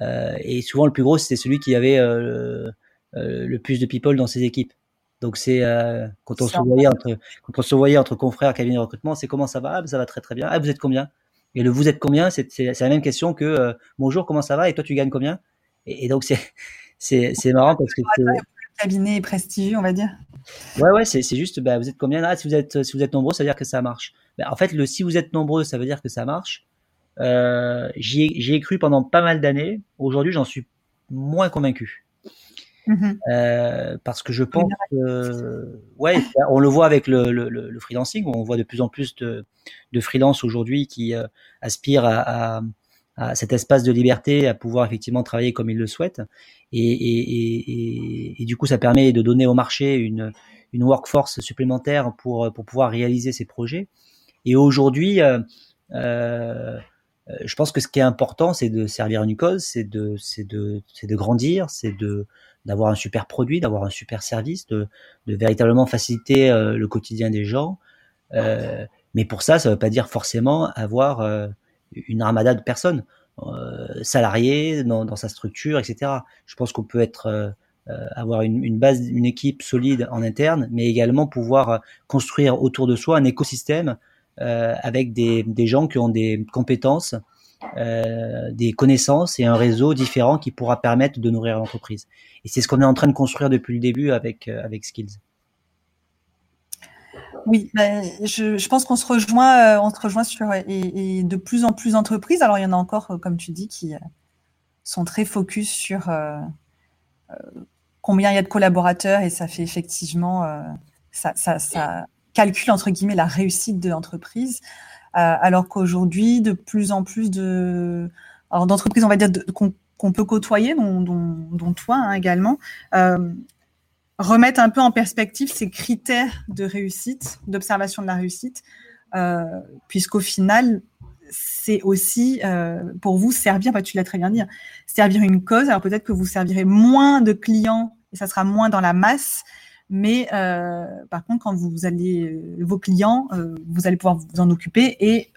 B: Et souvent le plus gros c'était celui qui avait le plus de people dans ses équipes. Donc c'est quand on se voyait entre quand on se voyait entre confrères cabinet de recrutement, c'est comment ça va? Ah, Ça va très très bien. Ah vous êtes combien? Et le vous êtes combien C'est la même question que bonjour comment ça va? Et toi tu gagnes combien? Et, et donc c'est c'est marrant parce que c'est
A: cabinet prestigieux, on va dire.
B: Ouais, ouais, c'est juste, bah, vous êtes combien? Là Si vous êtes, si vous êtes nombreux, ça veut dire que ça marche. ben, en fait, le si vous êtes nombreux, ça veut dire que ça marche. Euh, J'y ai, ai, cru pendant pas mal d'années. Aujourd'hui, j'en suis moins convaincu. Mmh euh, parce que je pense que, ouais, on le voit avec le, le, le, freelancing, on voit de plus en plus de, de freelance aujourd'hui qui euh, aspirent à, à, à, cet espace de liberté, à pouvoir effectivement travailler comme ils le souhaitent. Et, et, et, et, du coup, ça permet de donner au marché une, une workforce supplémentaire pour, pour pouvoir réaliser ces projets. Et aujourd'hui, euh, euh je pense que ce qui est important, c'est de servir une cause, c'est de, c'est de, c'est de grandir, c'est de, d'avoir un super produit, d'avoir un super service, de, de véritablement faciliter euh, le quotidien des gens. Euh, mais pour ça, ça ne veut pas dire forcément avoir une armada de personnes euh, salariées dans, dans, sa structure, etc. Je pense qu'on peut être avoir une, une, base, une équipe solide en interne, mais également pouvoir construire autour de soi un écosystème avec des, des gens qui ont des compétences euh, des connaissances et un réseau différent qui pourra permettre de nourrir l'entreprise. Et c'est ce qu'on est en train de construire depuis le début avec, euh, avec Skills.
A: Oui, ben, je, pense qu'on se rejoint, euh, on se rejoint sur et, de plus en plus d'entreprises. Alors il y en a encore, comme tu dis, qui sont très focus sur euh, combien il y a de collaborateurs et ça fait effectivement, ça, calcule entre guillemets la réussite de l'entreprise. Euh, alors qu'aujourd'hui, de plus en plus de d'entreprises, on va dire, qu'on peut côtoyer, dont, toi hein, également, euh, remettre un peu en perspective ces critères de réussite, d'observation de la réussite, euh, puisqu'au final, c'est aussi euh, pour vous servir, bah, tu l'as très bien dit, hein, servir une cause. Alors peut-être que vous servirez moins de clients et ça sera moins dans la masse, mais euh, par contre, quand vous allez, euh, vos clients, euh, vous allez pouvoir vous en occuper et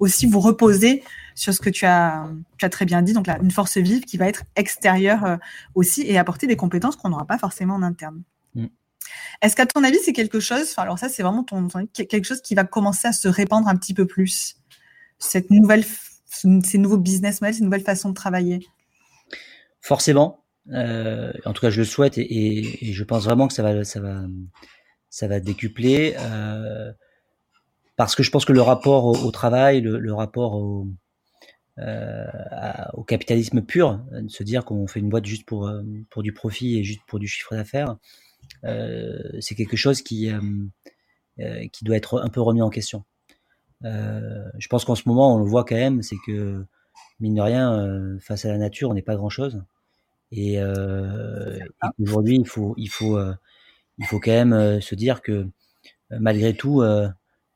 A: aussi vous reposer sur ce que tu as, tu as très bien dit, donc là, une force vive qui va être extérieure aussi et apporter des compétences qu'on n'aura pas forcément en interne. Mm. Est-ce qu'à ton avis, c'est quelque chose, alors ça, c'est vraiment ton, quelque chose qui va commencer à se répandre un petit peu plus, cette nouvelle, ces nouveaux business models, ces nouvelles façons de travailler?
B: Forcément, euh, en tout cas, je le souhaite et, je pense vraiment que ça va, décupler euh, parce que je pense que le rapport au, travail, le, rapport au, euh, capitalisme pur, de se dire qu'on fait une boîte juste pour du profit et juste pour du chiffre d'affaires, c'est quelque chose qui qui doit être un peu remis en question. je pense qu'en ce moment, on le voit quand même, c'est que mine de rien, face à la nature, on n'est pas grand chose. Et, euh, aujourd'hui, il faut, il faut, euh, il faut quand même euh, se dire que euh, malgré tout,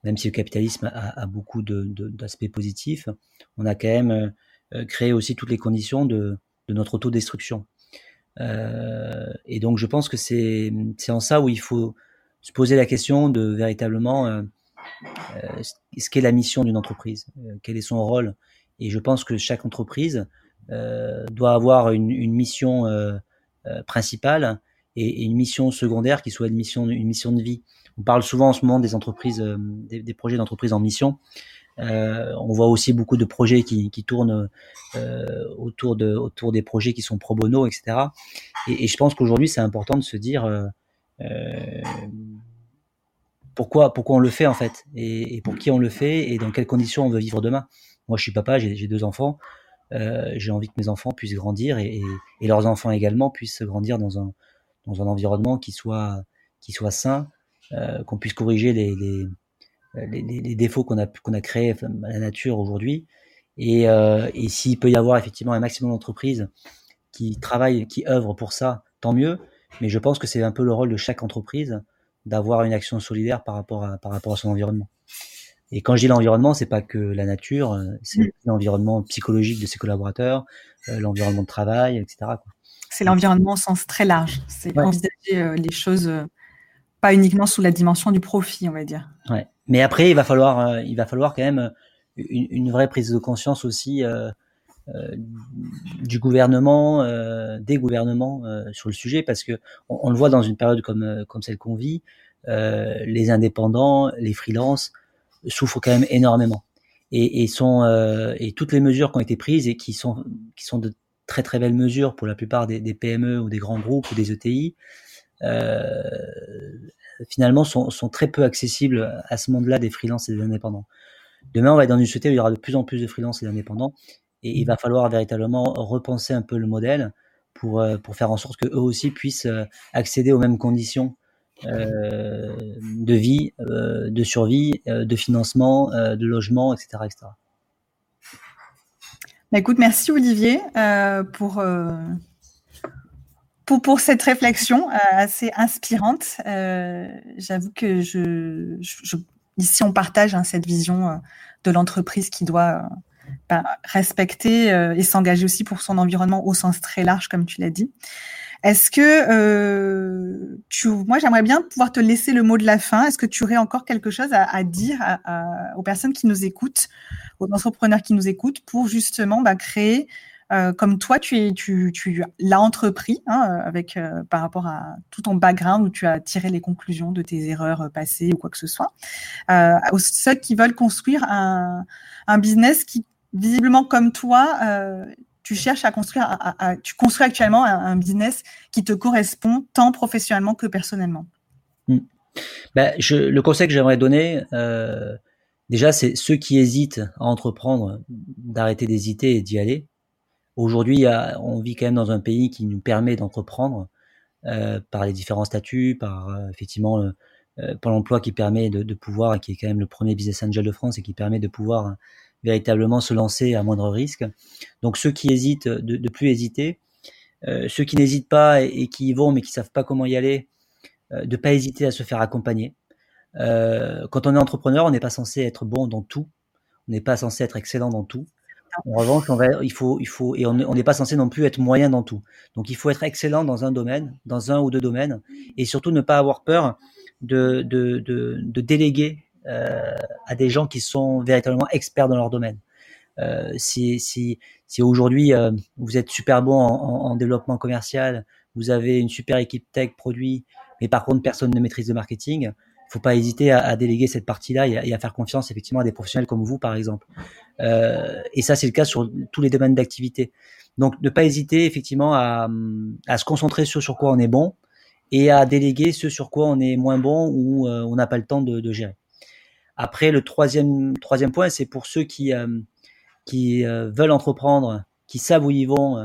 B: même si le capitalisme a, a beaucoup d'aspects de, positifs, on a quand même créé aussi toutes les conditions de, de notre autodestruction. Et donc, je pense que c'est en ça où il faut se poser la question de véritablement ce qu'est la mission d'une entreprise, quel est son rôle. Et je pense que chaque entreprise doit avoir une, une mission euh, euh, principale et, une mission secondaire qui soit une mission, une mission de vie. On parle souvent en ce moment des entreprises, des, des projets d'entreprise en mission. Euh, on voit aussi beaucoup de projets qui, qui tournent euh, autour, de, autour des projets qui sont pro bono, etc. Et, et je pense qu'aujourd'hui, c'est important de se dire euh, pourquoi, pourquoi on le fait en fait, et, et, pour qui on le fait, et dans quelles conditions on veut vivre demain. Moi, je suis papa, j'ai deux enfants. Euh, j'ai envie que mes enfants puissent grandir et, et, leurs enfants également puissent grandir dans un, dans un environnement qui soit, qui soit sain, euh, qu'on puisse corriger les, les, les, les défauts qu'on a, qu'on a créés à la nature aujourd'hui. Et, euh, et s'il peut y avoir effectivement un maximum d'entreprises qui travaillent, qui œuvrent pour ça, tant mieux. Mais je pense que c'est un peu le rôle de chaque entreprise d'avoir une action solidaire par rapport à, par rapport à son environnement. Et quand je dis l'environnement, c'est pas que la nature, euh, c'est l'environnement psychologique de ses collaborateurs, euh, l'environnement de travail, etc.
A: C'est l'environnement au sens très large. C'est envisager euh, les choses pas uniquement sous la dimension du profit, on va dire.
B: Ouais. Mais après, il va falloir, il va falloir quand même une, une vraie prise de conscience aussi du gouvernement, des gouvernements sur le sujet, parce que on, on, le voit dans une période comme comme celle qu'on vit, les indépendants, les freelances souffrent quand même énormément. Et, sont, euh, et toutes les mesures qui ont été prises et qui sont, qui sont de très très belles mesures pour la plupart des, PME ou des grands groupes ou des ETI, euh, finalement sont, sont, très peu accessibles à ce monde-là des freelances et des indépendants. Demain, on va être dans une société où il y aura de plus en plus de freelances et d'indépendants, et il va falloir véritablement repenser un peu le modèle pour, pour faire en sorte que eux aussi puissent accéder aux mêmes conditions euh, de vie, euh, de survie, euh, de financement, de logement, etc. etc.
A: Bah, merci Olivier pour, pour, pour, cette réflexion assez inspirante. J'avoue que je, ici, on partage hein, cette vision de l'entreprise qui doit bah, respecter et s'engager aussi pour son environnement au sens très large, comme tu l'as dit. Est-ce que euh, tu, moi j'aimerais bien pouvoir te laisser le mot de la fin. Est-ce que tu aurais encore quelque chose à, dire aux personnes qui nous écoutent, aux entrepreneurs qui nous écoutent, pour justement bah, créer, euh, comme toi tu l'as entrepris hein, avec euh, par rapport à tout ton background où tu as tiré les conclusions de tes erreurs passées ou quoi que ce soit, aux ceux qui veulent construire un business qui visiblement comme toi tu cherches à construire, tu construis actuellement un, business qui te correspond tant professionnellement que personnellement.
B: Ben, je, le conseil que j'aimerais donner, euh, déjà, c'est ceux qui hésitent à entreprendre, d'arrêter d'hésiter et d'y aller. Aujourd'hui, on vit quand même dans un pays qui nous permet d'entreprendre euh, par les différents statuts, par euh, effectivement pour l'emploi qui permet de, de, pouvoir, qui est quand même le premier business angel de France et qui permet de pouvoir véritablement se lancer à moindre risque. Donc ceux qui hésitent, de, de plus hésiter. Euh, ceux qui n'hésitent pas et, qui y vont mais qui savent pas comment y aller, euh, de pas hésiter à se faire accompagner. Euh, quand on est entrepreneur, on n'est pas censé être bon dans tout. On n'est pas censé être excellent dans tout. En revanche, on il faut, il faut, et on n'est pas censé non plus être moyen dans tout. Donc, il faut être excellent dans un domaine, dans un ou deux domaines, et surtout ne pas avoir peur de, de, de, déléguer à des gens qui sont véritablement experts dans leur domaine. Euh, si, si, si aujourd'hui euh, vous êtes super bon en, en, développement commercial, vous avez une super équipe tech produit, mais par contre personne ne maîtrise le marketing, faut pas hésiter à, à déléguer cette partie-là et, et, à faire confiance effectivement à des professionnels comme vous par exemple. Euh, et ça c'est le cas sur tous les domaines d'activité. Donc ne pas hésiter effectivement à, à se concentrer sur sur quoi on est bon et à déléguer ce sur quoi on est moins bon ou on n'a pas le temps de, de gérer. Après, le troisième, troisième point, c'est pour ceux qui, euh, qui euh, veulent entreprendre, qui savent où ils vont,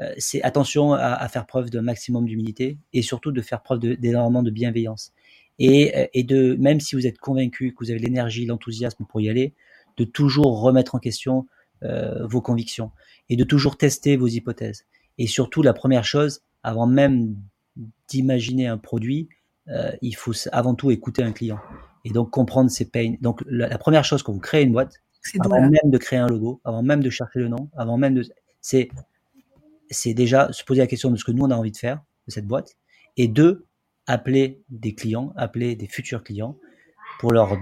B: euh, c'est attention à, faire preuve d'un maximum d'humilité et surtout de faire preuve d'énormément de, bienveillance. Et, et de, même si vous êtes convaincu que vous avez l'énergie, l'enthousiasme pour y aller, de toujours remettre en question vos convictions et de toujours tester vos hypothèses. Et surtout, la première chose, avant même d'imaginer un produit, il faut avant tout écouter un client et donc comprendre ses pains. Donc la, première chose quand vous créez une boîte, avant même de créer un logo, avant même de chercher le nom, avant même de, c'est c'est déjà se poser la question de ce que nous on a envie de faire de cette boîte, et deux, appeler des clients, appeler des futurs clients pour leur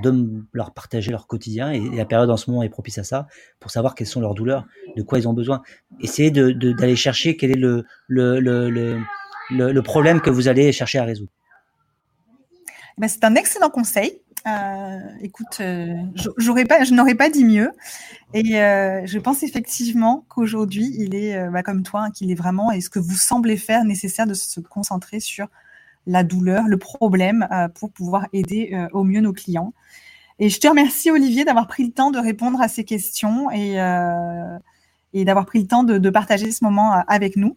B: leur partager leur quotidien et, la période en ce moment est propice à ça pour savoir quelles sont leurs douleurs, de quoi ils ont besoin. Essayez de d'aller chercher quel est le le, le le, le problème que vous allez chercher à résoudre.
A: Eh ben, c'est un excellent conseil. Euh, écoute, euh, je n'aurais pas dit mieux. Et euh, je pense effectivement qu'aujourd'hui, il est, bah, comme toi, hein, qu'il est vraiment, et ce que vous semblez faire, nécessaire de se concentrer sur la douleur, le problème, pour pouvoir aider au mieux nos clients. Et je te remercie, Olivier, d'avoir pris le temps de répondre à ces questions et, d'avoir pris le temps de, de, partager ce moment avec nous.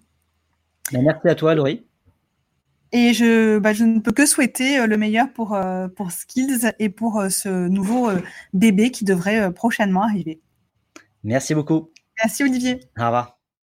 B: Ben, merci à toi, Laurie.
A: Et je, bah, je ne peux que souhaiter euh, le meilleur pour, euh, pour Skills et pour euh, ce nouveau bébé qui devrait prochainement arriver.
B: Merci beaucoup.
A: Merci Olivier.
B: Au revoir.